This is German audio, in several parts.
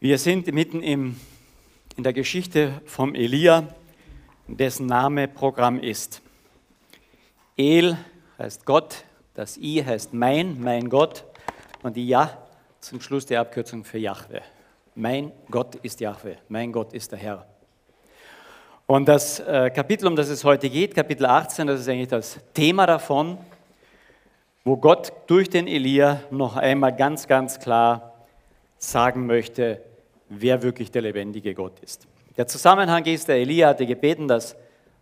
Wir sind mitten im, in der Geschichte vom Elia, dessen Name Programm ist. El heißt Gott, das I heißt mein, mein Gott und die Ja zum Schluss die Abkürzung für Jahwe. Mein Gott ist Jahwe, mein Gott ist der Herr. Und das äh, Kapitel, um das es heute geht, Kapitel 18, das ist eigentlich das Thema davon, wo Gott durch den Elia noch einmal ganz, ganz klar sagen möchte, wer wirklich der lebendige Gott ist. Der Zusammenhang ist, der Elia hatte gebeten, dass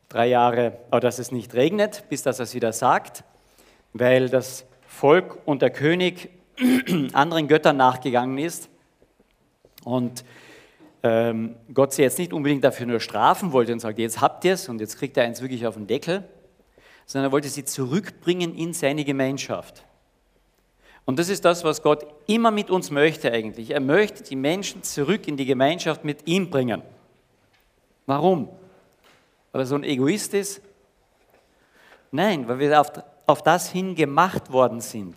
drei Jahre, oder dass es nicht regnet, bis dass er es wieder sagt, weil das Volk und der König anderen Göttern nachgegangen ist und ähm, Gott sie jetzt nicht unbedingt dafür nur strafen wollte und sagt, jetzt habt ihr es und jetzt kriegt er eins wirklich auf den Deckel, sondern er wollte sie zurückbringen in seine Gemeinschaft. Und das ist das, was Gott immer mit uns möchte eigentlich. Er möchte die Menschen zurück in die Gemeinschaft mit ihm bringen. Warum? Weil er so ein Egoist ist? Nein, weil wir auf, auf das hin gemacht worden sind.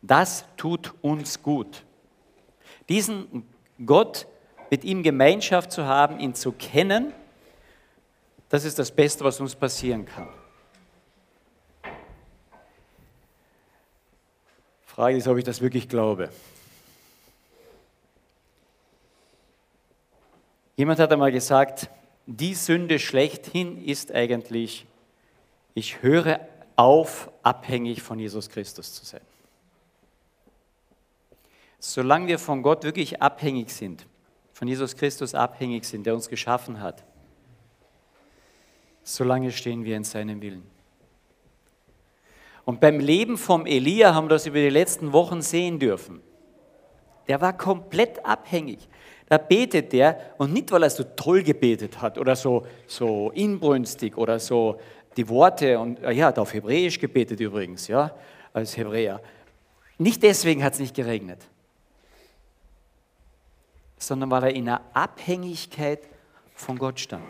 Das tut uns gut. Diesen Gott, mit ihm Gemeinschaft zu haben, ihn zu kennen, das ist das Beste, was uns passieren kann. Frage ist, ob ich das wirklich glaube. Jemand hat einmal gesagt, die Sünde schlechthin ist eigentlich, ich höre auf, abhängig von Jesus Christus zu sein. Solange wir von Gott wirklich abhängig sind, von Jesus Christus abhängig sind, der uns geschaffen hat, solange stehen wir in seinem Willen. Und beim Leben vom Elia haben wir das über die letzten Wochen sehen dürfen. Der war komplett abhängig. Da betet der und nicht, weil er so toll gebetet hat oder so, so inbrünstig oder so die Worte und ja, hat auf Hebräisch gebetet übrigens, ja, als Hebräer. Nicht deswegen hat es nicht geregnet, sondern weil er in einer Abhängigkeit von Gott stand.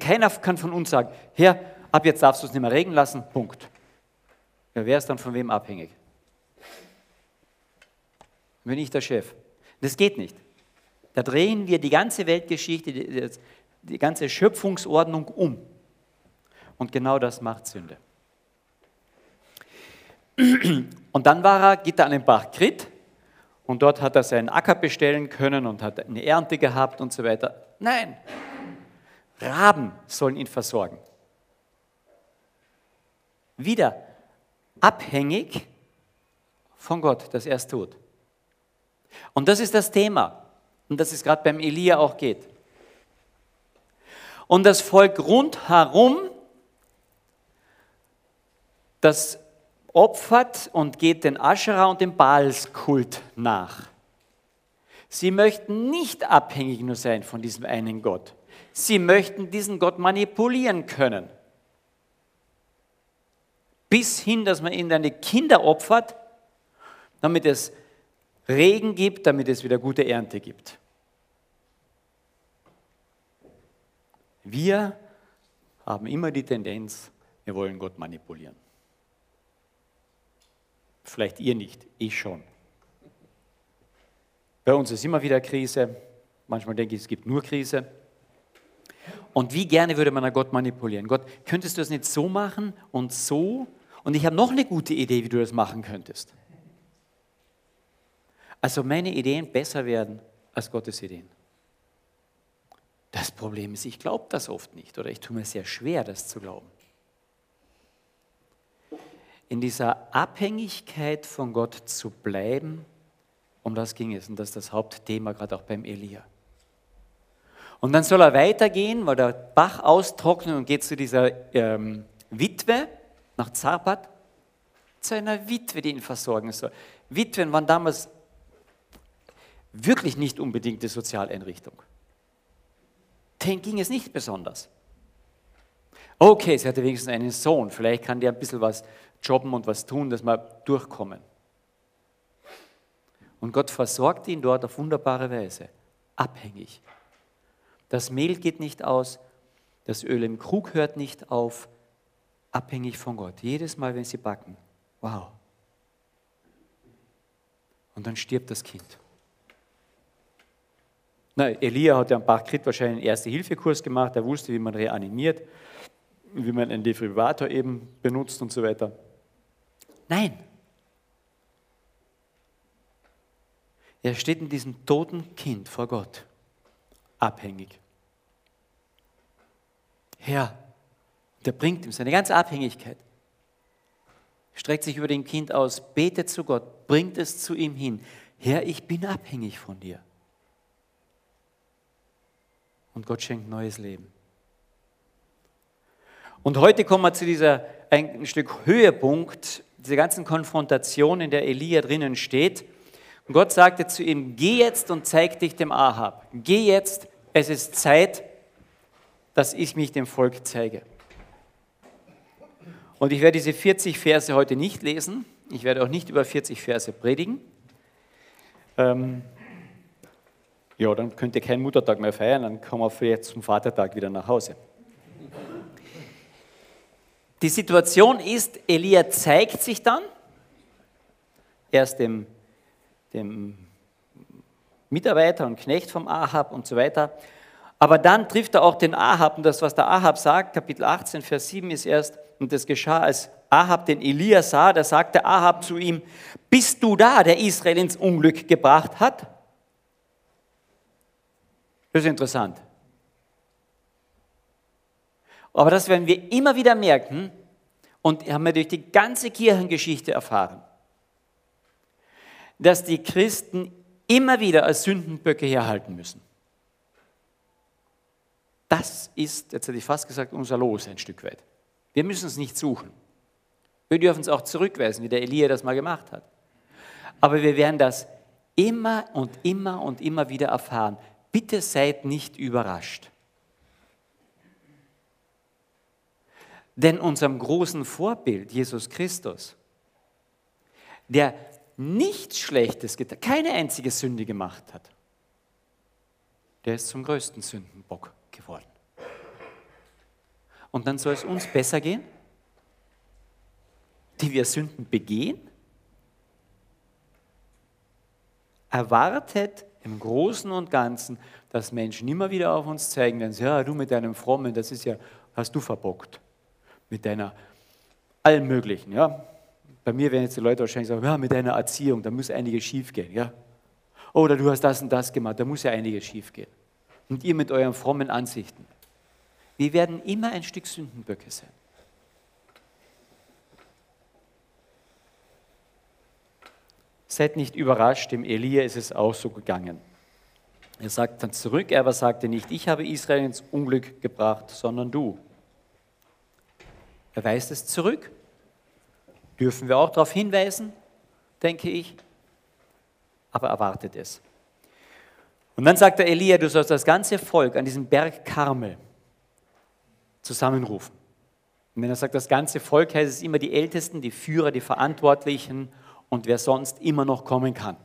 Keiner kann von uns sagen, Herr, ab jetzt darfst du es nicht mehr regnen lassen, Punkt. Ja, wer ist dann von wem abhängig? Bin ich der Chef? Das geht nicht. Da drehen wir die ganze Weltgeschichte, die, die ganze Schöpfungsordnung um. Und genau das macht Sünde. Und dann war er, geht er an den Bach Krit und dort hat er seinen Acker bestellen können und hat eine Ernte gehabt und so weiter. Nein, Raben sollen ihn versorgen wieder abhängig von Gott, dass er es tut. Und das ist das Thema. Und das ist gerade beim Elia auch geht. Und das Volk rundherum, das opfert und geht den Aschera und dem Baalskult nach. Sie möchten nicht abhängig nur sein von diesem einen Gott. Sie möchten diesen Gott manipulieren können bis hin, dass man ihnen deine Kinder opfert, damit es Regen gibt, damit es wieder gute Ernte gibt. Wir haben immer die Tendenz, wir wollen Gott manipulieren. Vielleicht ihr nicht, ich schon. Bei uns ist immer wieder Krise. Manchmal denke ich, es gibt nur Krise. Und wie gerne würde man Gott manipulieren? Gott, könntest du das nicht so machen und so? Und ich habe noch eine gute Idee, wie du das machen könntest. Also meine Ideen besser werden als Gottes Ideen. Das Problem ist, ich glaube das oft nicht oder ich tue mir sehr schwer, das zu glauben. In dieser Abhängigkeit von Gott zu bleiben, um das ging es. Und das ist das Hauptthema gerade auch beim Elia. Und dann soll er weitergehen, weil der Bach austrocknet und geht zu dieser ähm, Witwe nach Zarpat zu einer Witwe, die ihn versorgen soll. Witwen waren damals wirklich nicht unbedingt die Sozialeinrichtung. Den ging es nicht besonders. Okay, sie hatte wenigstens einen Sohn, vielleicht kann der ein bisschen was jobben und was tun, dass wir durchkommen. Und Gott versorgt ihn dort auf wunderbare Weise, abhängig. Das Mehl geht nicht aus, das Öl im Krug hört nicht auf, abhängig von Gott. Jedes Mal, wenn sie backen. Wow. Und dann stirbt das Kind. Na, Elia hat ja am Bachkrit wahrscheinlich einen Erste-Hilfe-Kurs gemacht, er wusste, wie man reanimiert, wie man einen Defibrillator eben benutzt und so weiter. Nein. Er steht in diesem toten Kind vor Gott, abhängig. Herr, der bringt ihm seine ganze Abhängigkeit streckt sich über dem Kind aus, betet zu Gott, bringt es zu ihm hin. Herr, ich bin abhängig von dir. Und Gott schenkt neues Leben. Und heute kommen wir zu dieser ein Stück Höhepunkt dieser ganzen Konfrontation, in der Elia drinnen steht. Und Gott sagte zu ihm, geh jetzt und zeig dich dem Ahab. Geh jetzt, es ist Zeit, dass ich mich dem Volk zeige. Und ich werde diese 40 Verse heute nicht lesen. Ich werde auch nicht über 40 Verse predigen. Ähm, ja, dann könnt ihr keinen Muttertag mehr feiern, dann kommen wir vielleicht zum Vatertag wieder nach Hause. Die Situation ist, Elia zeigt sich dann erst dem, dem Mitarbeiter und Knecht vom Ahab und so weiter. Aber dann trifft er auch den Ahab und das, was der Ahab sagt, Kapitel 18, Vers 7 ist erst, und das geschah, als Ahab den Elia sah, da sagte Ahab zu ihm, bist du da, der Israel ins Unglück gebracht hat? Das ist interessant. Aber das werden wir immer wieder merken und haben wir durch die ganze Kirchengeschichte erfahren, dass die Christen immer wieder als Sündenböcke herhalten müssen. Das ist, jetzt hätte ich fast gesagt, unser Los ein Stück weit. Wir müssen es nicht suchen. Wir dürfen es auch zurückweisen, wie der Elia das mal gemacht hat. Aber wir werden das immer und immer und immer wieder erfahren. Bitte seid nicht überrascht. Denn unserem großen Vorbild, Jesus Christus, der nichts Schlechtes getan, keine einzige Sünde gemacht hat, der ist zum größten Sündenbock geworden. Und dann soll es uns besser gehen, die wir Sünden begehen? Erwartet im Großen und Ganzen, dass Menschen immer wieder auf uns zeigen, wenn sie, ja, du mit deinem Frommen, das ist ja, hast du verbockt. Mit deiner, allen möglichen, ja. Bei mir werden jetzt die Leute wahrscheinlich sagen, ja, mit deiner Erziehung, da muss einiges schief gehen, ja. Oder du hast das und das gemacht, da muss ja einiges schief gehen. Und ihr mit euren frommen Ansichten. Wir werden immer ein Stück Sündenböcke sein. Seid nicht überrascht, dem Elia ist es auch so gegangen. Er sagt dann zurück, er aber sagte nicht, ich habe Israel ins Unglück gebracht, sondern du. Er weist es zurück. Dürfen wir auch darauf hinweisen, denke ich. Aber erwartet es. Und dann sagt der Elia, du sollst das ganze Volk an diesem Berg Karmel zusammenrufen. Und wenn er sagt, das ganze Volk, heißt es immer die Ältesten, die Führer, die Verantwortlichen und wer sonst immer noch kommen kann.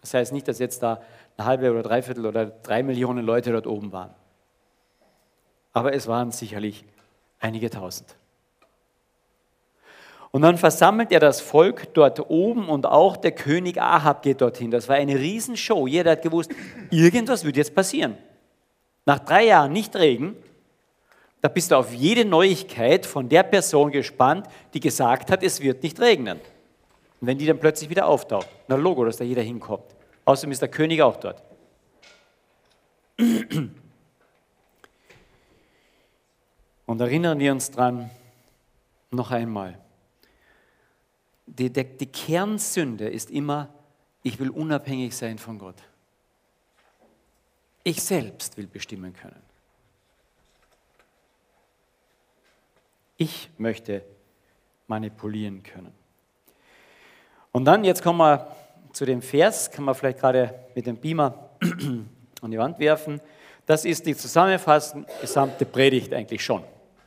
Das heißt nicht, dass jetzt da eine halbe oder dreiviertel oder drei Millionen Leute dort oben waren. Aber es waren sicherlich einige tausend. Und dann versammelt er das Volk dort oben und auch der König Ahab geht dorthin. Das war eine Riesenshow. Jeder hat gewusst, irgendwas wird jetzt passieren. Nach drei Jahren nicht Regen da bist du auf jede Neuigkeit von der Person gespannt, die gesagt hat, es wird nicht regnen. Und wenn die dann plötzlich wieder auftaucht, na Logo, dass da jeder hinkommt. Außerdem ist der König auch dort. Und erinnern wir uns dran, noch einmal, die, die, die Kernsünde ist immer, ich will unabhängig sein von Gott. Ich selbst will bestimmen können. Ich möchte manipulieren können. Und dann, jetzt kommen wir zu dem Vers, kann man vielleicht gerade mit dem Beamer an die Wand werfen. Das ist die zusammenfassende gesamte Predigt eigentlich schon.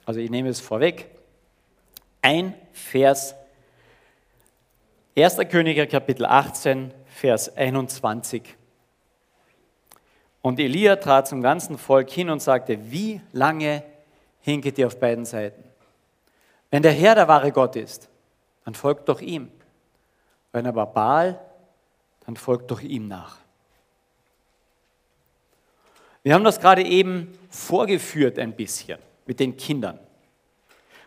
Also ich nehme es vorweg. Ein Vers, 1. Könige Kapitel 18, Vers 21. Und Elia trat zum ganzen Volk hin und sagte, wie lange hinket ihr auf beiden Seiten? Wenn der Herr der wahre Gott ist, dann folgt doch ihm. Wenn aber Baal, dann folgt doch ihm nach. Wir haben das gerade eben vorgeführt ein bisschen mit den Kindern.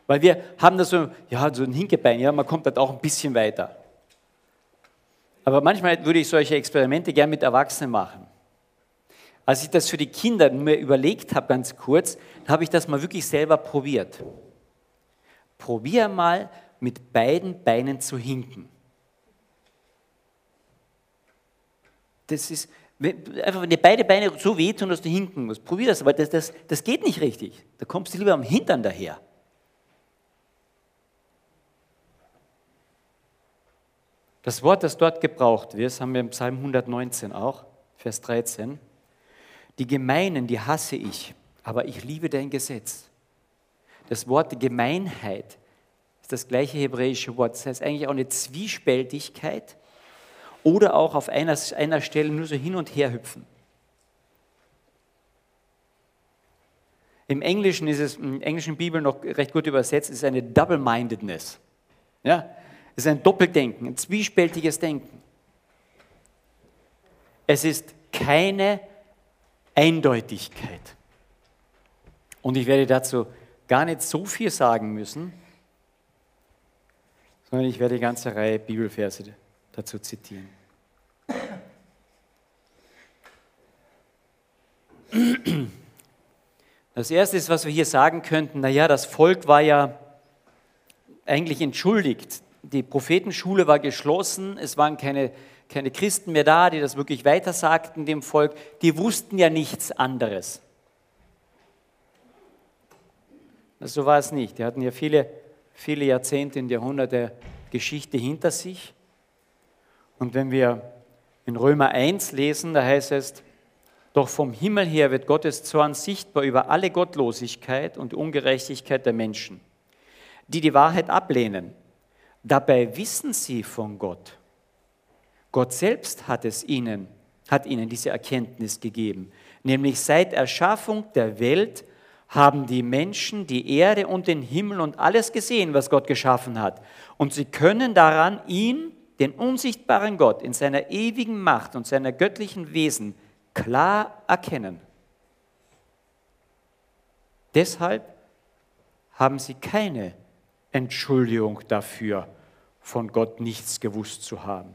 Weil wir haben da so, ja, so ein Hinkebein, ja, man kommt halt auch ein bisschen weiter. Aber manchmal würde ich solche Experimente gern mit Erwachsenen machen. Als ich das für die Kinder mir überlegt habe, ganz kurz, habe ich das mal wirklich selber probiert. Probier mal mit beiden Beinen zu hinken. Das ist, einfach wenn dir beide Beine so wehtun, dass du hinken musst. Probier das, aber das, das, das geht nicht richtig. Da kommst du lieber am Hintern daher. Das Wort, das dort gebraucht wird, haben wir im Psalm 119 auch, Vers 13. Die Gemeinen, die hasse ich, aber ich liebe dein Gesetz. Das Wort Gemeinheit ist das gleiche hebräische Wort. Das heißt eigentlich auch eine Zwiespältigkeit oder auch auf einer, einer Stelle nur so hin und her hüpfen. Im Englischen ist es, in der englischen Bibel noch recht gut übersetzt, ist eine Double-Mindedness. Ja? Es ist ein Doppeldenken, ein zwiespältiges Denken. Es ist keine Eindeutigkeit. Und ich werde dazu gar nicht so viel sagen müssen, sondern ich werde eine ganze Reihe Bibelverse dazu zitieren. Das erste ist, was wir hier sagen könnten, naja, das Volk war ja eigentlich entschuldigt. Die Prophetenschule war geschlossen, es waren keine, keine Christen mehr da, die das wirklich weitersagten dem Volk. Die wussten ja nichts anderes. So war es nicht. Die hatten ja viele, viele Jahrzehnte und Jahrhunderte Geschichte hinter sich. Und wenn wir in Römer 1 lesen, da heißt es, doch vom Himmel her wird Gottes Zorn sichtbar über alle Gottlosigkeit und Ungerechtigkeit der Menschen, die die Wahrheit ablehnen. Dabei wissen sie von Gott. Gott selbst hat es ihnen, hat ihnen diese Erkenntnis gegeben. Nämlich seit Erschaffung der Welt haben die Menschen die Erde und den Himmel und alles gesehen, was Gott geschaffen hat. Und sie können daran ihn, den unsichtbaren Gott, in seiner ewigen Macht und seiner göttlichen Wesen klar erkennen. Deshalb haben sie keine Entschuldigung dafür, von Gott nichts gewusst zu haben.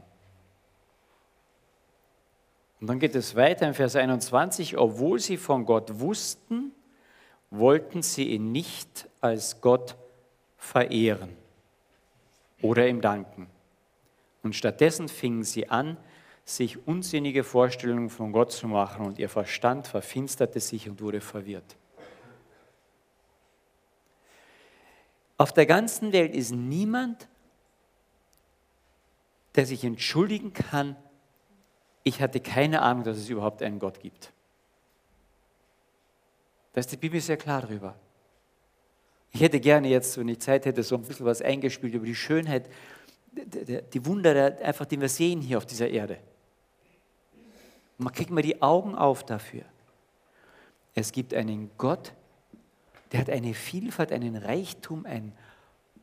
Und dann geht es weiter in Vers 21, obwohl sie von Gott wussten, wollten sie ihn nicht als Gott verehren oder ihm danken. Und stattdessen fingen sie an, sich unsinnige Vorstellungen von Gott zu machen und ihr Verstand verfinsterte sich und wurde verwirrt. Auf der ganzen Welt ist niemand, der sich entschuldigen kann, ich hatte keine Ahnung, dass es überhaupt einen Gott gibt. Da ist die Bibel sehr klar drüber. Ich hätte gerne jetzt, wenn ich Zeit hätte, so ein bisschen was eingespielt über die Schönheit, die Wunder, einfach, die wir sehen hier auf dieser Erde. Man kriegt mal die Augen auf dafür. Es gibt einen Gott, der hat eine Vielfalt, einen Reichtum, ein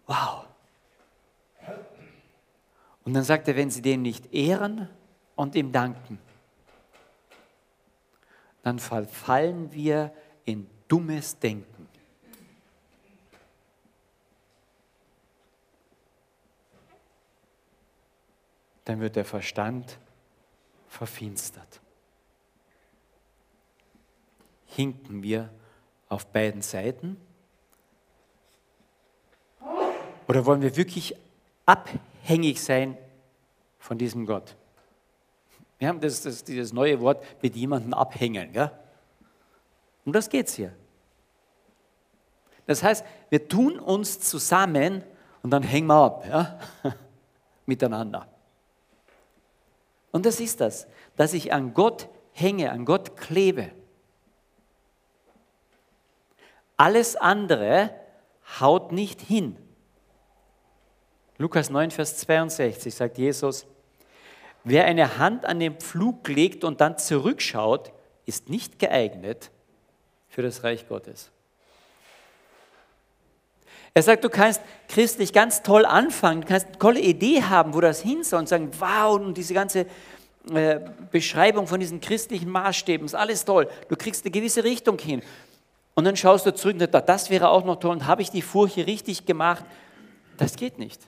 Wow. Und dann sagt er, wenn sie den nicht ehren und ihm danken, dann verfallen wir in dummes Denken. Dann wird der Verstand verfinstert hinken wir auf beiden Seiten? Oder wollen wir wirklich abhängig sein von diesem Gott? Wir haben das, das, dieses neue Wort mit jemandem abhängen. Ja? Um das geht es hier. Das heißt, wir tun uns zusammen und dann hängen wir ab ja? miteinander. Und das ist das, dass ich an Gott hänge, an Gott klebe. Alles andere haut nicht hin. Lukas 9, Vers 62 sagt Jesus, wer eine Hand an den Pflug legt und dann zurückschaut, ist nicht geeignet für das Reich Gottes. Er sagt, du kannst christlich ganz toll anfangen, du kannst eine tolle Idee haben, wo das hin soll und sagen, wow, und diese ganze äh, Beschreibung von diesen christlichen Maßstäben, ist alles toll. Du kriegst eine gewisse Richtung hin. Und dann schaust du zurück und sagst, das wäre auch noch toll und habe ich die Furche richtig gemacht? Das geht nicht.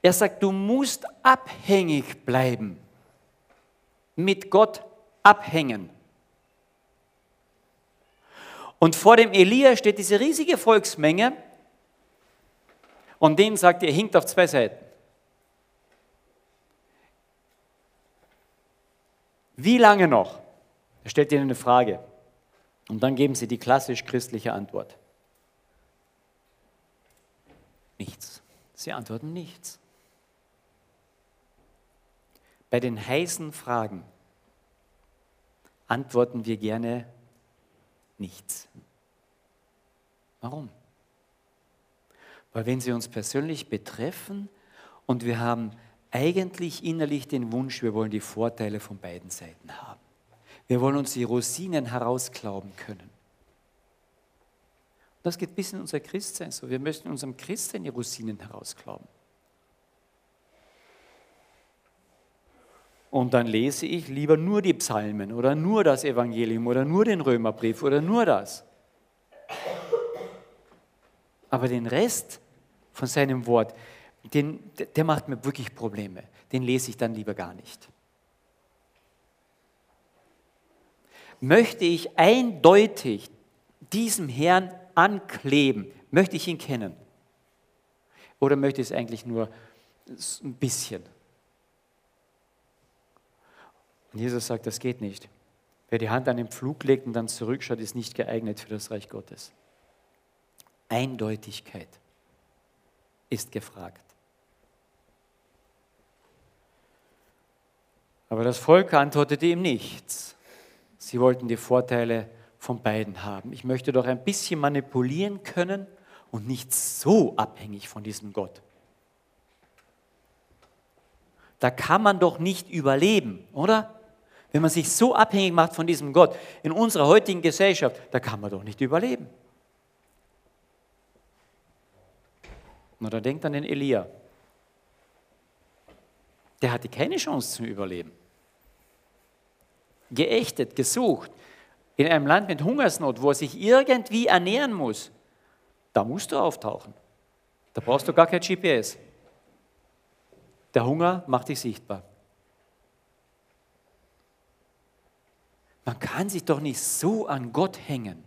Er sagt, du musst abhängig bleiben. Mit Gott abhängen. Und vor dem Elia steht diese riesige Volksmenge und denen sagt er, hinkt auf zwei Seiten. Wie lange noch? Er stellt ihnen eine Frage. Und dann geben sie die klassisch christliche Antwort. Nichts. Sie antworten nichts. Bei den heißen Fragen antworten wir gerne nichts. Warum? Weil wenn sie uns persönlich betreffen und wir haben eigentlich innerlich den Wunsch, wir wollen die Vorteile von beiden Seiten haben. Wir wollen uns die Rosinen herausklauben können. Das geht bis in unser Christsein so. Wir möchten unserem Christsein die Rosinen herausklauben. Und dann lese ich lieber nur die Psalmen oder nur das Evangelium oder nur den Römerbrief oder nur das. Aber den Rest von seinem Wort, den, der macht mir wirklich Probleme. Den lese ich dann lieber gar nicht. Möchte ich eindeutig diesem Herrn ankleben, möchte ich ihn kennen? Oder möchte ich es eigentlich nur ein bisschen? Und Jesus sagt, das geht nicht. Wer die Hand an den Pflug legt und dann zurückschaut, ist nicht geeignet für das Reich Gottes. Eindeutigkeit ist gefragt. Aber das Volk antwortete ihm nichts. Sie wollten die Vorteile von beiden haben. Ich möchte doch ein bisschen manipulieren können und nicht so abhängig von diesem Gott. Da kann man doch nicht überleben, oder? Wenn man sich so abhängig macht von diesem Gott in unserer heutigen Gesellschaft, da kann man doch nicht überleben. Und dann denkt an den Elia. Der hatte keine Chance zum Überleben. Geächtet, gesucht, in einem Land mit Hungersnot, wo er sich irgendwie ernähren muss, da musst du auftauchen. Da brauchst du gar kein GPS. Der Hunger macht dich sichtbar. Man kann sich doch nicht so an Gott hängen.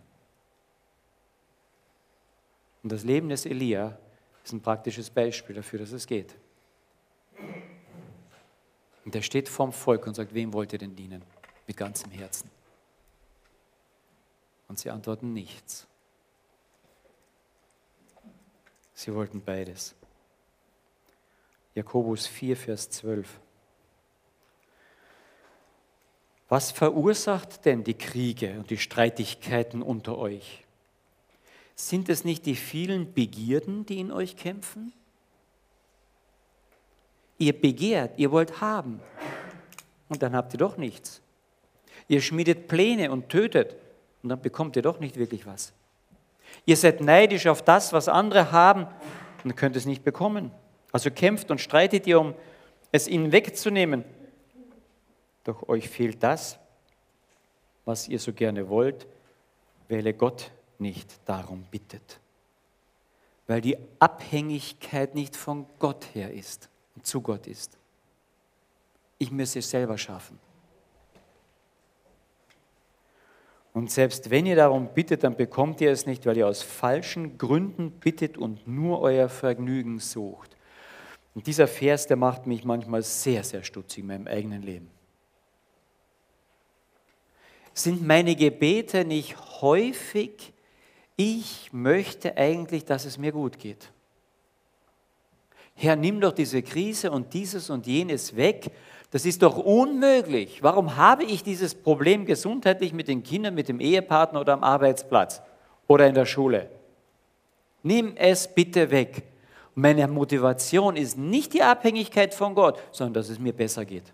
Und das Leben des Elia ist ein praktisches Beispiel dafür, dass es geht. Und er steht vorm Volk und sagt, wem wollt ihr denn dienen? Mit ganzem Herzen. Und sie antworten nichts. Sie wollten beides. Jakobus 4, Vers 12. Was verursacht denn die Kriege und die Streitigkeiten unter euch? Sind es nicht die vielen Begierden, die in euch kämpfen? Ihr begehrt, ihr wollt haben und dann habt ihr doch nichts. Ihr schmiedet Pläne und tötet und dann bekommt ihr doch nicht wirklich was. Ihr seid neidisch auf das, was andere haben und könnt es nicht bekommen. Also kämpft und streitet ihr, um es ihnen wegzunehmen doch euch fehlt das, was ihr so gerne wollt, weil ihr Gott nicht darum bittet. Weil die Abhängigkeit nicht von Gott her ist und zu Gott ist. Ich muss es selber schaffen. Und selbst wenn ihr darum bittet, dann bekommt ihr es nicht, weil ihr aus falschen Gründen bittet und nur euer Vergnügen sucht. Und dieser Vers, der macht mich manchmal sehr, sehr stutzig in meinem eigenen Leben. Sind meine Gebete nicht häufig, ich möchte eigentlich, dass es mir gut geht? Herr, nimm doch diese Krise und dieses und jenes weg. Das ist doch unmöglich. Warum habe ich dieses Problem gesundheitlich mit den Kindern, mit dem Ehepartner oder am Arbeitsplatz oder in der Schule? Nimm es bitte weg. meine Motivation ist nicht die Abhängigkeit von Gott, sondern dass es mir besser geht.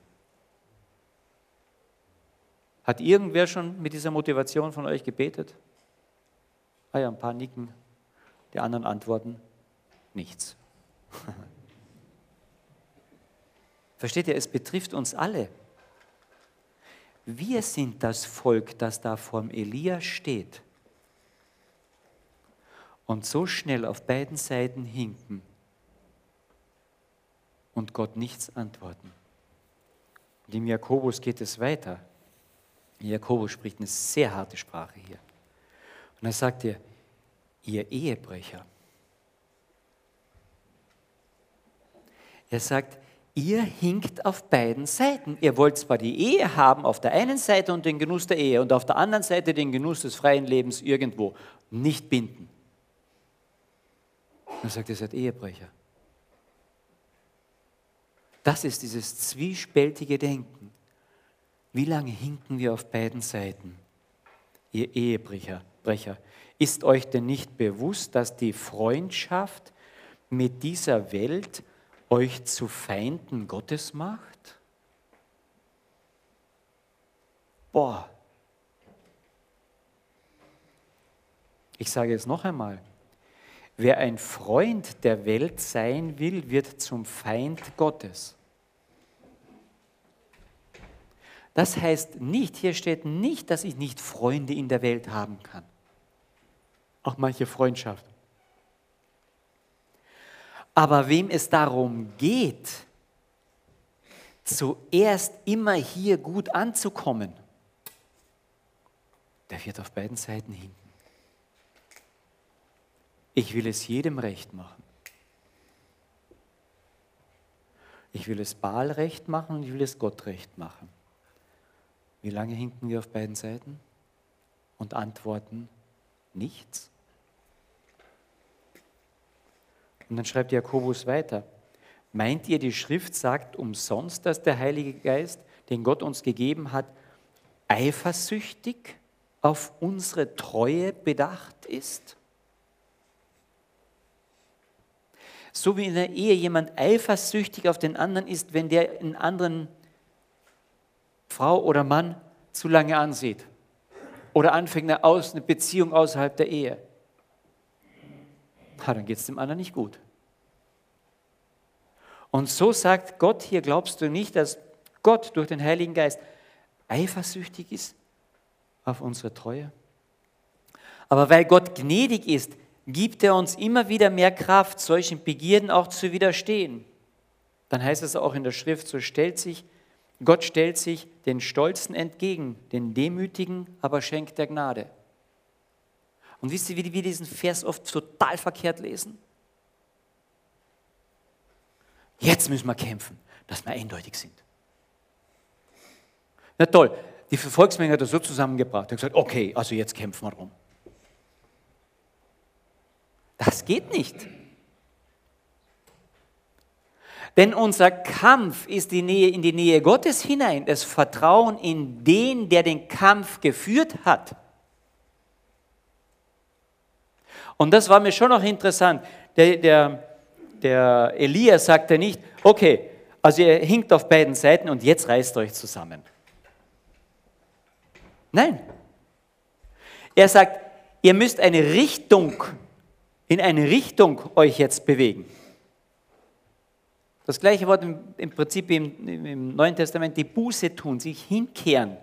Hat irgendwer schon mit dieser Motivation von euch gebetet? Ah ja, ein paar nicken, die anderen antworten nichts. Versteht ihr, es betrifft uns alle. Wir sind das Volk, das da vorm Elia steht und so schnell auf beiden Seiten hinken und Gott nichts antworten. Und im Jakobus geht es weiter. Jakobus spricht eine sehr harte Sprache hier. Und er sagt ihr, ihr Ehebrecher. Er sagt, ihr hinkt auf beiden Seiten. Ihr wollt zwar die Ehe haben auf der einen Seite und den Genuss der Ehe und auf der anderen Seite den Genuss des freien Lebens irgendwo. Nicht binden. Er sagt, ihr seid Ehebrecher. Das ist dieses zwiespältige Denken. Wie lange hinken wir auf beiden Seiten? Ihr Ehebrecher, ist euch denn nicht bewusst, dass die Freundschaft mit dieser Welt euch zu Feinden Gottes macht? Boah. Ich sage es noch einmal. Wer ein Freund der Welt sein will, wird zum Feind Gottes. Das heißt nicht, hier steht nicht, dass ich nicht Freunde in der Welt haben kann. Auch manche Freundschaft. Aber wem es darum geht, zuerst immer hier gut anzukommen, der wird auf beiden Seiten hinken. Ich will es jedem recht machen. Ich will es Baal recht machen und ich will es Gott recht machen. Wie lange hinken wir auf beiden Seiten und antworten nichts? Und dann schreibt Jakobus weiter. Meint ihr, die Schrift sagt umsonst, dass der Heilige Geist, den Gott uns gegeben hat, eifersüchtig auf unsere Treue bedacht ist? So wie in der Ehe jemand eifersüchtig auf den anderen ist, wenn der einen anderen Frau oder Mann zu lange ansieht oder anfängt eine, Aus, eine Beziehung außerhalb der Ehe, ha, dann geht es dem anderen nicht gut. Und so sagt Gott hier, glaubst du nicht, dass Gott durch den Heiligen Geist eifersüchtig ist auf unsere Treue? Aber weil Gott gnädig ist, gibt er uns immer wieder mehr Kraft, solchen Begierden auch zu widerstehen. Dann heißt es auch in der Schrift, so stellt sich Gott stellt sich den Stolzen entgegen, den Demütigen aber schenkt der Gnade. Und wisst ihr, wie wir diesen Vers oft total verkehrt lesen? Jetzt müssen wir kämpfen, dass wir eindeutig sind. Na toll, die Volksmenge hat das so zusammengebracht. Er hat gesagt, okay, also jetzt kämpfen wir drum. Das geht nicht. Denn unser Kampf ist die Nähe in die Nähe Gottes hinein, das Vertrauen in den, der den Kampf geführt hat. Und das war mir schon noch interessant. Der, der, der Elia sagte nicht, okay, also ihr hinkt auf beiden Seiten und jetzt reißt euch zusammen. Nein. Er sagt, ihr müsst eine Richtung, in eine Richtung euch jetzt bewegen. Das gleiche Wort im, Prinzip im, im Neuen Testament, die Buße tun, sich hinkehren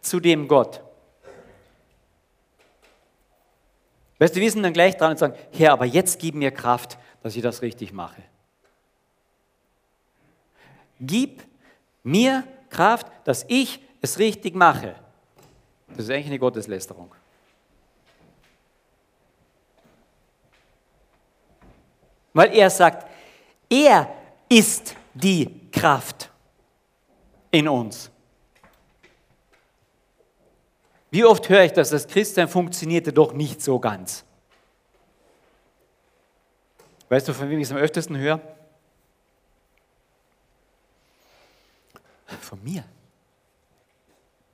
zu dem Gott. Weißt du, wir sind dann gleich dran und sagen, Herr, aber jetzt gib mir Kraft, dass ich das richtig mache. Gib mir Kraft, dass ich es richtig mache. Das ist eigentlich eine Gotteslästerung. Weil er sagt, er ist die Kraft in uns. Wie oft höre ich, dass das Christsein funktionierte doch nicht so ganz. Weißt du, von wem ich es am öftesten höre? Von mir.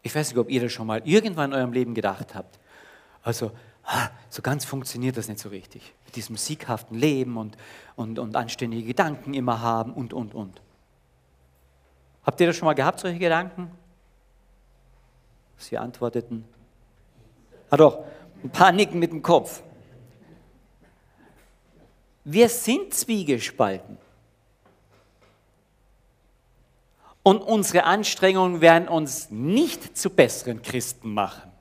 Ich weiß nicht, ob ihr das schon mal irgendwann in eurem Leben gedacht habt. Also, so ganz funktioniert das nicht so richtig. Mit diesem sieghaften Leben und, und, und anständige Gedanken immer haben und, und, und. Habt ihr das schon mal gehabt, solche Gedanken? Sie antworteten, ah doch, ein paar Nicken mit dem Kopf. Wir sind zwiegespalten. Und unsere Anstrengungen werden uns nicht zu besseren Christen machen.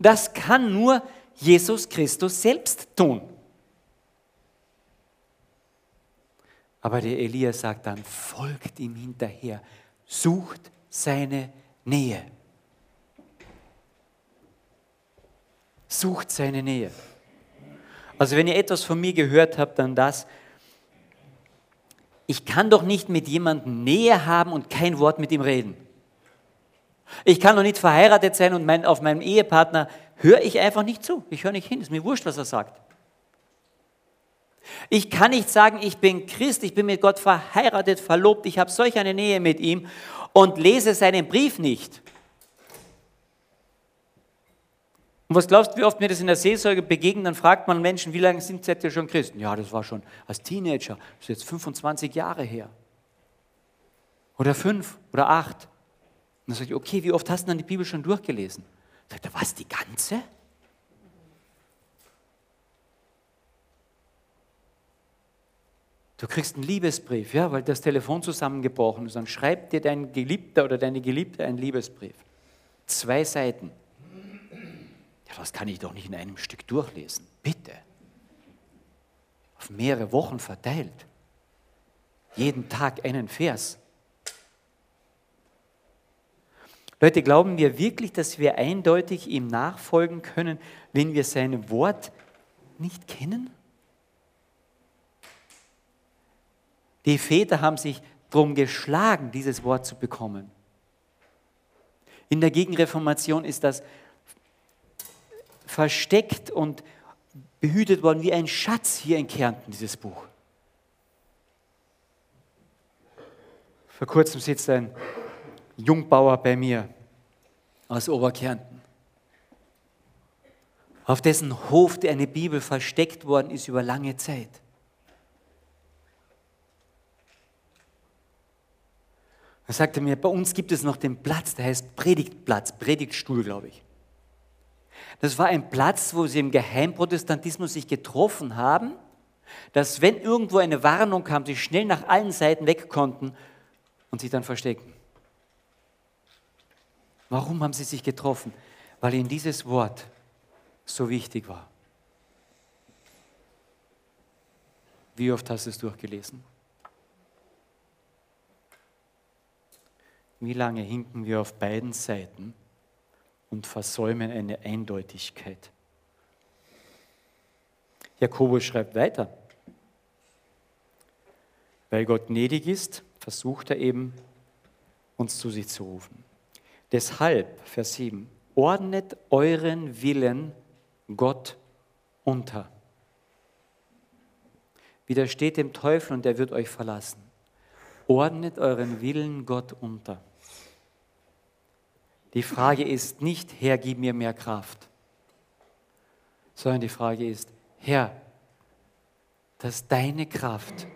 Das kann nur Jesus Christus selbst tun. Aber der Elia sagt dann, folgt ihm hinterher, sucht seine Nähe. Sucht seine Nähe. Also wenn ihr etwas von mir gehört habt, dann das, ich kann doch nicht mit jemandem Nähe haben und kein Wort mit ihm reden. Ich kann doch nicht verheiratet sein und mein, auf meinem Ehepartner höre ich einfach nicht zu. Ich höre nicht hin, ist mir wurscht, was er sagt. Ich kann nicht sagen, ich bin Christ, ich bin mit Gott verheiratet, verlobt, ich habe solch eine Nähe mit ihm und lese seinen Brief nicht. Und was glaubst du, wie oft mir das in der Seelsorge begegnet? Dann fragt man Menschen, wie lange sind Sie schon Christen? Ja, das war schon als Teenager, das ist jetzt 25 Jahre her. Oder fünf oder acht. Und dann sage ich, okay, wie oft hast du dann die Bibel schon durchgelesen? Sagt er, was, die ganze? Du kriegst einen Liebesbrief, ja, weil das Telefon zusammengebrochen ist. Dann schreibt dir dein Geliebter oder deine Geliebte einen Liebesbrief. Zwei Seiten. Ja, das kann ich doch nicht in einem Stück durchlesen. Bitte. Auf mehrere Wochen verteilt. Jeden Tag einen Vers. Leute, glauben wir wirklich, dass wir eindeutig ihm nachfolgen können, wenn wir sein Wort nicht kennen? Die Väter haben sich darum geschlagen, dieses Wort zu bekommen. In der Gegenreformation ist das versteckt und behütet worden wie ein Schatz hier in Kärnten, dieses Buch. Vor kurzem sitzt ein Jungbauer bei mir aus Oberkärnten, auf dessen Hof eine Bibel versteckt worden ist über lange Zeit. Da sagte er mir, bei uns gibt es noch den Platz, der heißt Predigtplatz, Predigtstuhl, glaube ich. Das war ein Platz, wo sie im Geheimprotestantismus sich getroffen haben, dass wenn irgendwo eine Warnung kam, sie schnell nach allen Seiten weg konnten und sich dann verstecken. Warum haben sie sich getroffen? Weil ihnen dieses Wort so wichtig war. Wie oft hast du es durchgelesen? Wie lange hinken wir auf beiden Seiten und versäumen eine Eindeutigkeit? Jakobus schreibt weiter. Weil Gott gnädig ist, versucht er eben, uns zu sich zu rufen. Deshalb, Vers 7, ordnet euren Willen Gott unter. Widersteht dem Teufel und er wird euch verlassen. Ordnet euren Willen Gott unter. Die Frage ist nicht, Herr, gib mir mehr Kraft, sondern die Frage ist, Herr, dass deine Kraft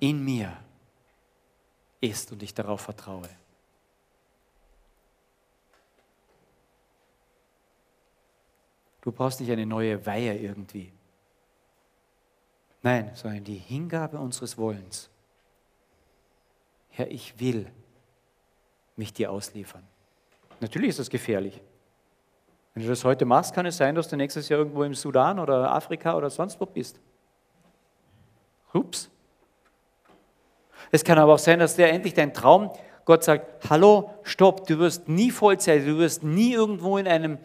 in mir ist und ich darauf vertraue. Du brauchst nicht eine neue Weihe irgendwie. Nein, sondern die Hingabe unseres Wollens. Herr, ich will mich dir ausliefern. Natürlich ist das gefährlich. Wenn du das heute machst, kann es sein, dass du nächstes Jahr irgendwo im Sudan oder Afrika oder sonst wo bist. Ups. Es kann aber auch sein, dass der endlich dein Traum, Gott sagt, hallo, stopp, du wirst nie Vollzeit, du wirst nie irgendwo in einem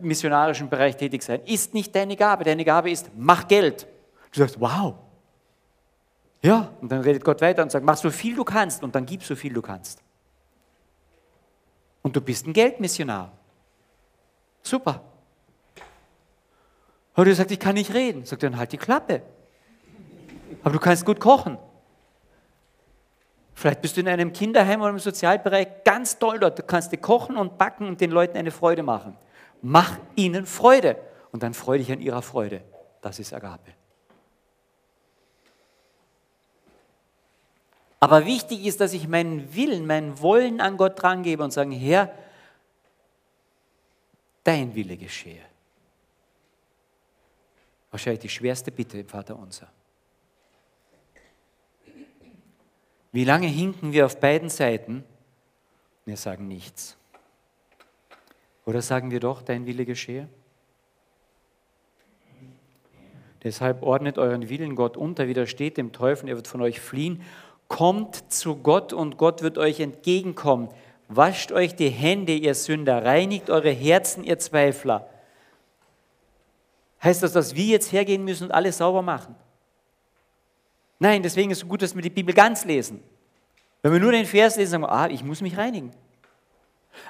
missionarischen Bereich tätig sein. Ist nicht deine Gabe. Deine Gabe ist, mach Geld. Du sagst, wow. Ja, und dann redet Gott weiter und sagt, mach so viel du kannst und dann gib so viel du kannst. Und du bist ein Geldmissionar. Super. Aber du sagst, ich kann nicht reden. Sagt dann halt die Klappe. Aber du kannst gut kochen. Vielleicht bist du in einem Kinderheim oder im Sozialbereich ganz toll dort. Du kannst dir kochen und backen und den Leuten eine Freude machen. Mach ihnen Freude und dann freu dich an ihrer Freude. Das ist Agape. Aber wichtig ist, dass ich meinen Willen, mein Wollen an Gott drangebe und sage, Herr, dein Wille geschehe. Wahrscheinlich die schwerste Bitte im Vater unser. Wie lange hinken wir auf beiden Seiten? Wir sagen nichts. Oder sagen wir doch, dein Wille geschehe? Deshalb ordnet euren Willen Gott unter, widersteht dem Teufel, er wird von euch fliehen. Kommt zu Gott und Gott wird euch entgegenkommen. Wascht euch die Hände, ihr Sünder, reinigt eure Herzen, ihr Zweifler. Heißt das, dass wir jetzt hergehen müssen und alles sauber machen? Nein, deswegen ist es gut, dass wir die Bibel ganz lesen. Wenn wir nur den Vers lesen, sagen wir, ah, ich muss mich reinigen.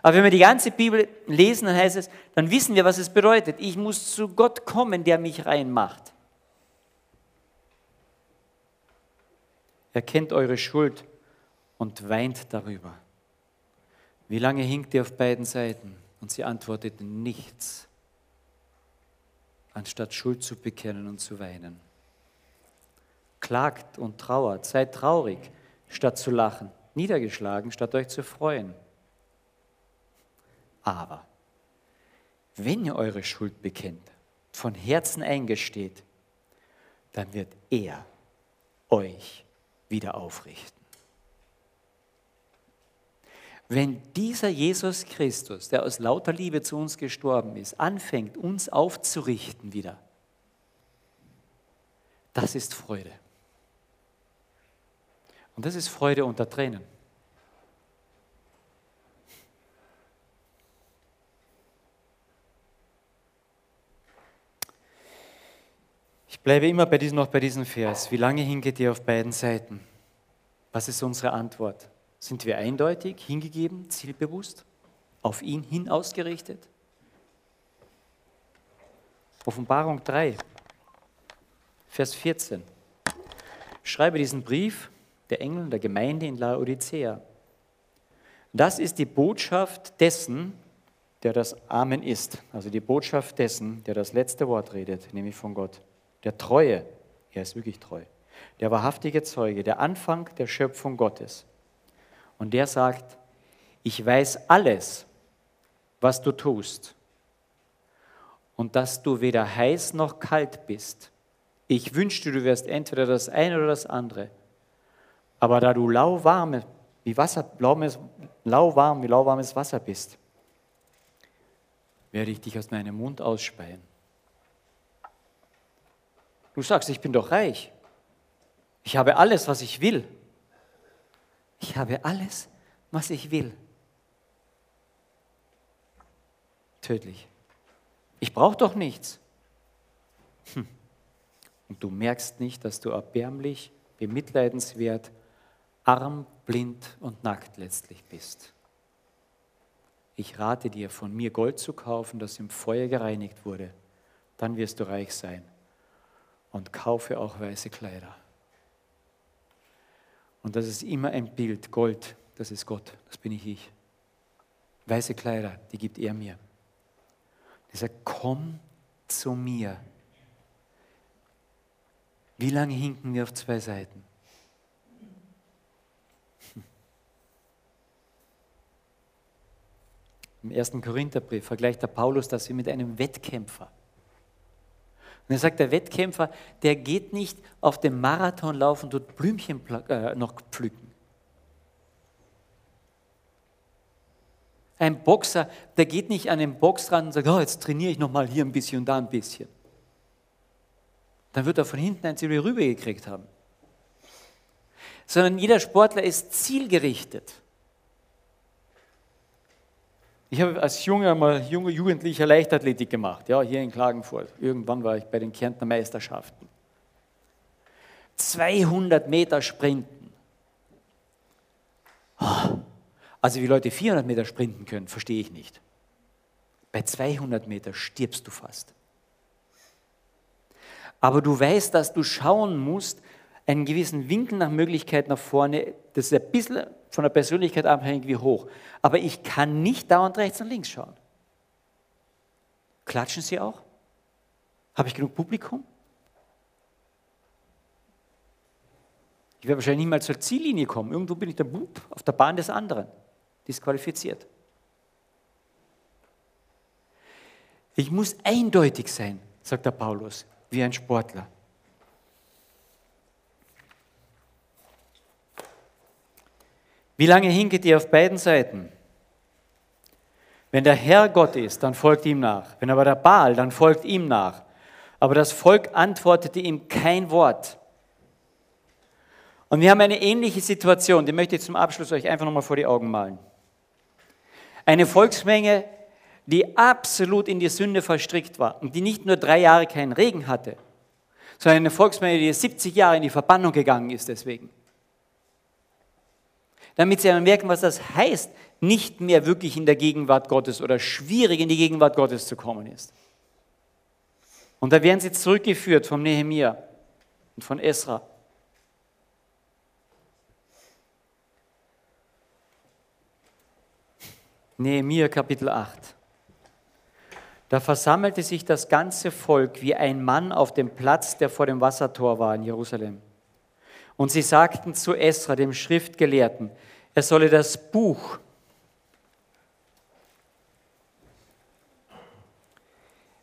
Aber wenn wir die ganze Bibel lesen, dann heißt es, dann wissen wir, was es bedeutet. Ich muss zu Gott kommen, der mich rein macht. Erkennt eure Schuld und weint darüber. Wie lange hinkt ihr auf beiden Seiten? Und sie antwortete nichts, anstatt Schuld zu bekennen und zu weinen. Klagt und trauert, seid traurig, statt zu lachen, niedergeschlagen, statt euch zu freuen. Aber wenn ihr eure Schuld bekennt, von Herzen eingesteht, dann wird er euch wieder aufrichten. Wenn dieser Jesus Christus, der aus lauter Liebe zu uns gestorben ist, anfängt, uns aufzurichten wieder, das ist Freude. Und das ist Freude unter Tränen. Bleibe immer bei diesem, noch bei diesem Vers. Wie lange hingeht ihr auf beiden Seiten? Was ist unsere Antwort? Sind wir eindeutig, hingegeben, zielbewusst, auf ihn hin ausgerichtet? Offenbarung 3, Vers 14. Ich schreibe diesen Brief der Engel der Gemeinde in Laodicea. Das ist die Botschaft dessen, der das Amen ist. Also die Botschaft dessen, der das letzte Wort redet, nämlich von Gott. Der Treue, er ist wirklich treu. Der wahrhaftige Zeuge, der Anfang der Schöpfung Gottes. Und der sagt, ich weiß alles, was du tust und dass du weder heiß noch kalt bist. Ich wünschte, du wärst entweder das eine oder das andere. Aber da du lauwarm wie Wasser, lauwarm wie lauwarmes Wasser bist, werde ich dich aus meinem Mund ausspeien. Du sagst, ich bin doch reich. Ich habe alles, was ich will. Ich habe alles, was ich will. Tödlich. Ich brauche doch nichts. Hm. Und du merkst nicht, dass du erbärmlich, bemitleidenswert, arm, blind und nackt letztlich bist. Ich rate dir, von mir Gold zu kaufen, das im Feuer gereinigt wurde. Dann wirst du reich sein. Und kaufe auch weiße Kleider. Und das ist immer ein Bild. Gold, das ist Gott, das bin ich ich. Weiße Kleider, die gibt er mir. Er sagt, komm zu mir. Wie lange hinken wir auf zwei Seiten? Im ersten Korintherbrief vergleicht der Paulus das wie mit einem Wettkämpfer. Und er sagt, der Wettkämpfer, der geht nicht auf dem Marathonlauf und dort Blümchen äh, noch pflücken. Ein Boxer, der geht nicht an den Boxrand und sagt, oh, jetzt trainiere ich nochmal hier ein bisschen und da ein bisschen. Dann wird er von hinten ein Ziel rübergekriegt haben. Sondern jeder Sportler ist zielgerichtet. Ich habe als junger, mal junge Jugendlicher Leichtathletik gemacht, ja, hier in Klagenfurt. Irgendwann war ich bei den Kärntner Meisterschaften. 200 Meter Sprinten. Ah, also wie Leute 400 Meter sprinten können, verstehe ich nicht. Bei 200 Meter stirbst du fast. Aber du weißt, dass du schauen musst, einen gewissen Winkel nach Möglichkeit nach vorne, das ist ein bisschen von der Persönlichkeit abhängig, wie hoch. Aber ich kann nicht dauernd rechts und links schauen. Klatschen Sie auch? Habe ich genug Publikum? Ich werde wahrscheinlich nicht mal zur Ziellinie kommen. Irgendwo bin ich der Bub auf der Bahn des anderen. Disqualifiziert. Ich muss eindeutig sein, sagt der Paulus, wie ein Sportler. Wie lange hinket ihr auf beiden Seiten? Wenn der Herr Gott ist, dann folgt ihm nach. Wenn aber der Baal, dann folgt ihm nach. Aber das Volk antwortete ihm kein Wort. Und wir haben eine ähnliche Situation, die möchte ich zum Abschluss euch einfach nochmal vor die Augen malen. Eine Volksmenge, die absolut in die Sünde verstrickt war und die nicht nur drei Jahre keinen Regen hatte, sondern eine Volksmenge, die 70 Jahre in die Verbannung gegangen ist deswegen. Damit sie merken, was das heißt, nicht mehr wirklich in der Gegenwart Gottes oder schwierig in die Gegenwart Gottes zu kommen ist. Und da werden sie zurückgeführt von Nehemia und von Esra. Nehemia Kapitel 8. Da versammelte sich das ganze Volk wie ein Mann auf dem Platz, der vor dem Wassertor war in Jerusalem. Und sie sagten zu Esra, dem Schriftgelehrten, er solle das Buch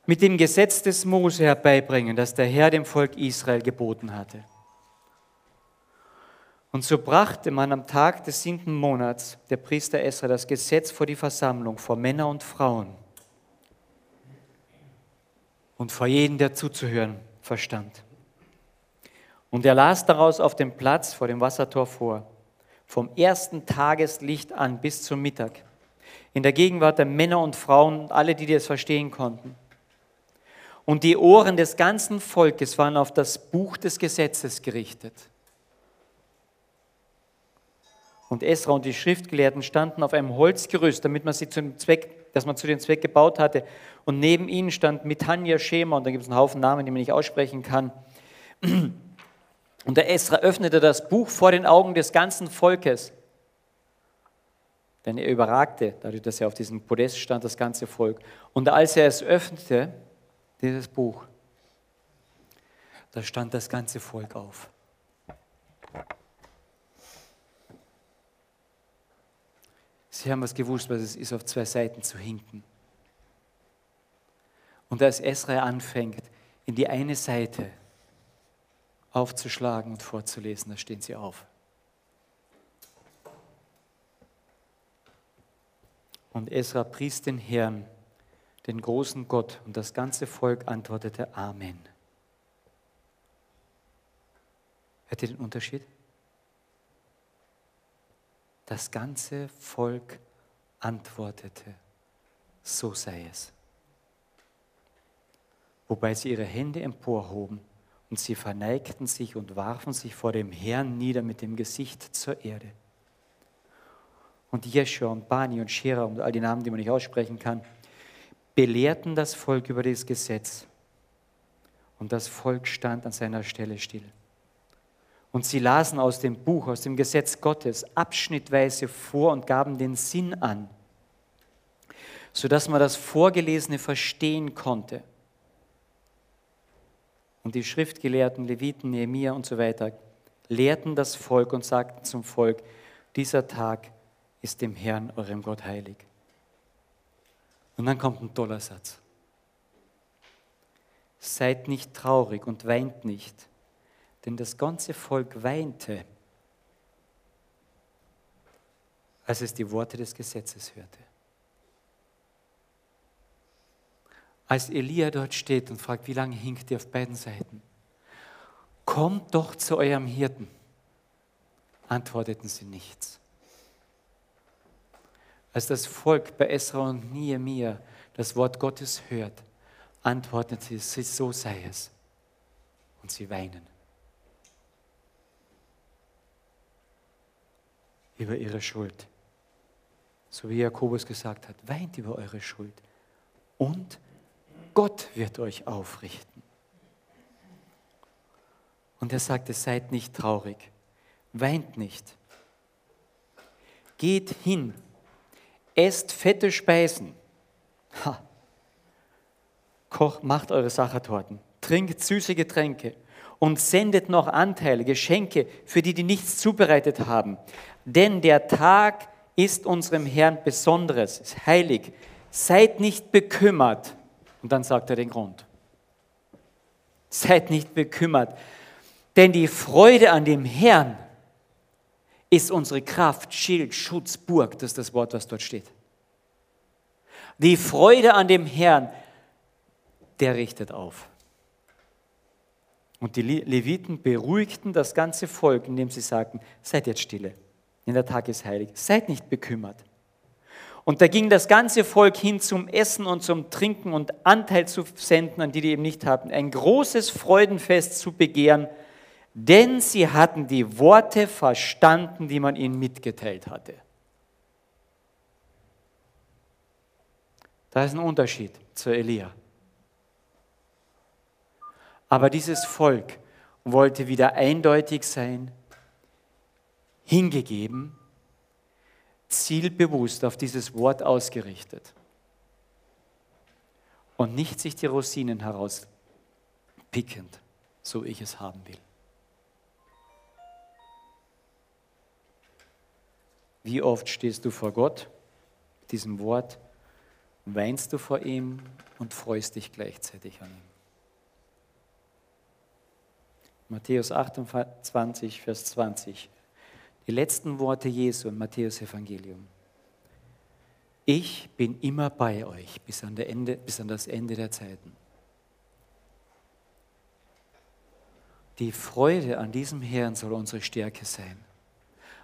mit dem Gesetz des Mose herbeibringen, das der Herr dem Volk Israel geboten hatte. Und so brachte man am Tag des siebten Monats, der Priester Esra, das Gesetz vor die Versammlung, vor Männer und Frauen und vor jedem, der zuzuhören verstand. Und er las daraus auf dem Platz vor dem Wassertor vor, vom ersten Tageslicht an bis zum Mittag, in der Gegenwart der Männer und Frauen und alle, die das verstehen konnten. Und die Ohren des ganzen Volkes waren auf das Buch des Gesetzes gerichtet. Und Esra und die Schriftgelehrten standen auf einem Holzgerüst, damit man sie zum Zweck, das man zu dem Zweck gebaut hatte. Und neben ihnen stand Mitanja Schema, und da gibt es einen Haufen Namen, die man nicht aussprechen kann. Und der Esra öffnete das Buch vor den Augen des ganzen Volkes. Denn er überragte, dadurch, dass er auf diesem Podest stand, das ganze Volk. Und als er es öffnete, dieses Buch, da stand das ganze Volk auf. Sie haben was gewusst, was es ist, auf zwei Seiten zu hinken. Und als Esra anfängt, in die eine Seite aufzuschlagen und vorzulesen, da stehen sie auf. Und Esra pries den Herrn den großen Gott. Und das ganze Volk antwortete Amen. Hört ihr den Unterschied? Das ganze Volk antwortete, so sei es. Wobei sie ihre Hände emporhoben und sie verneigten sich und warfen sich vor dem Herrn nieder mit dem Gesicht zur Erde. Und Jeschua und Bani und Shera und all die Namen, die man nicht aussprechen kann, belehrten das Volk über das Gesetz. Und das Volk stand an seiner Stelle still. Und sie lasen aus dem Buch, aus dem Gesetz Gottes, abschnittweise vor und gaben den Sinn an, sodass man das Vorgelesene verstehen konnte. Und die Schriftgelehrten, Leviten, Nehemiah und so weiter, lehrten das Volk und sagten zum Volk, dieser Tag ist dem Herrn, eurem Gott, heilig. Und dann kommt ein toller Satz. Seid nicht traurig und weint nicht, denn das ganze Volk weinte, als es die Worte des Gesetzes hörte. Als Elia dort steht und fragt, wie lange hinkt ihr auf beiden Seiten? Kommt doch zu eurem Hirten, antworteten sie nichts. Als das Volk bei Esra und Nehemiah das Wort Gottes hört, antwortet sie, so sei es. Und sie weinen. Über ihre Schuld. So wie Jakobus gesagt hat, weint über eure Schuld. Und Gott wird euch aufrichten. Und er sagte, seid nicht traurig, weint nicht. Geht hin esst fette Speisen. Ha. Kocht, macht eure Sachertorten, trinkt süße Getränke und sendet noch Anteile, Geschenke für die, die nichts zubereitet haben. Denn der Tag ist unserem Herrn Besonderes, ist heilig. Seid nicht bekümmert. Und dann sagt er den Grund. Seid nicht bekümmert, denn die Freude an dem Herrn ist unsere Kraft, Schild, Schutz, Burg. Das ist das Wort, was dort steht. Die Freude an dem Herrn, der richtet auf. Und die Leviten beruhigten das ganze Volk, indem sie sagten, seid jetzt stille, denn der Tag ist heilig, seid nicht bekümmert. Und da ging das ganze Volk hin zum Essen und zum Trinken und Anteil zu senden an die, die eben nicht hatten, ein großes Freudenfest zu begehren, denn sie hatten die Worte verstanden, die man ihnen mitgeteilt hatte. Da ist ein Unterschied zu Elia. Aber dieses Volk wollte wieder eindeutig sein, hingegeben, zielbewusst auf dieses Wort ausgerichtet und nicht sich die Rosinen herauspickend, so ich es haben will. Wie oft stehst du vor Gott, diesem Wort, weinst du vor ihm und freust dich gleichzeitig an ihm? Matthäus 28, Vers 20. Die letzten Worte Jesu im Matthäus Evangelium. Ich bin immer bei euch bis an, Ende, bis an das Ende der Zeiten. Die Freude an diesem Herrn soll unsere Stärke sein.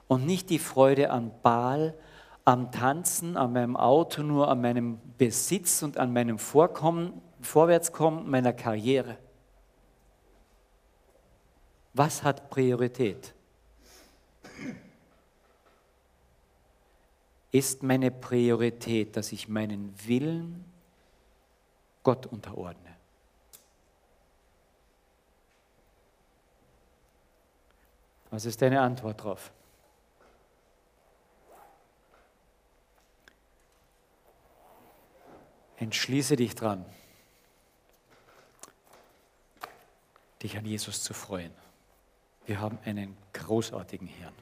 Und nicht die Freude an Baal, am Tanzen, an meinem Auto, nur an meinem Besitz und an meinem Vorkommen, Vorwärtskommen meiner Karriere. Was hat Priorität? Ist meine Priorität, dass ich meinen Willen Gott unterordne? Was ist deine Antwort darauf? Entschließe dich dran, dich an Jesus zu freuen. Wir haben einen großartigen Herrn.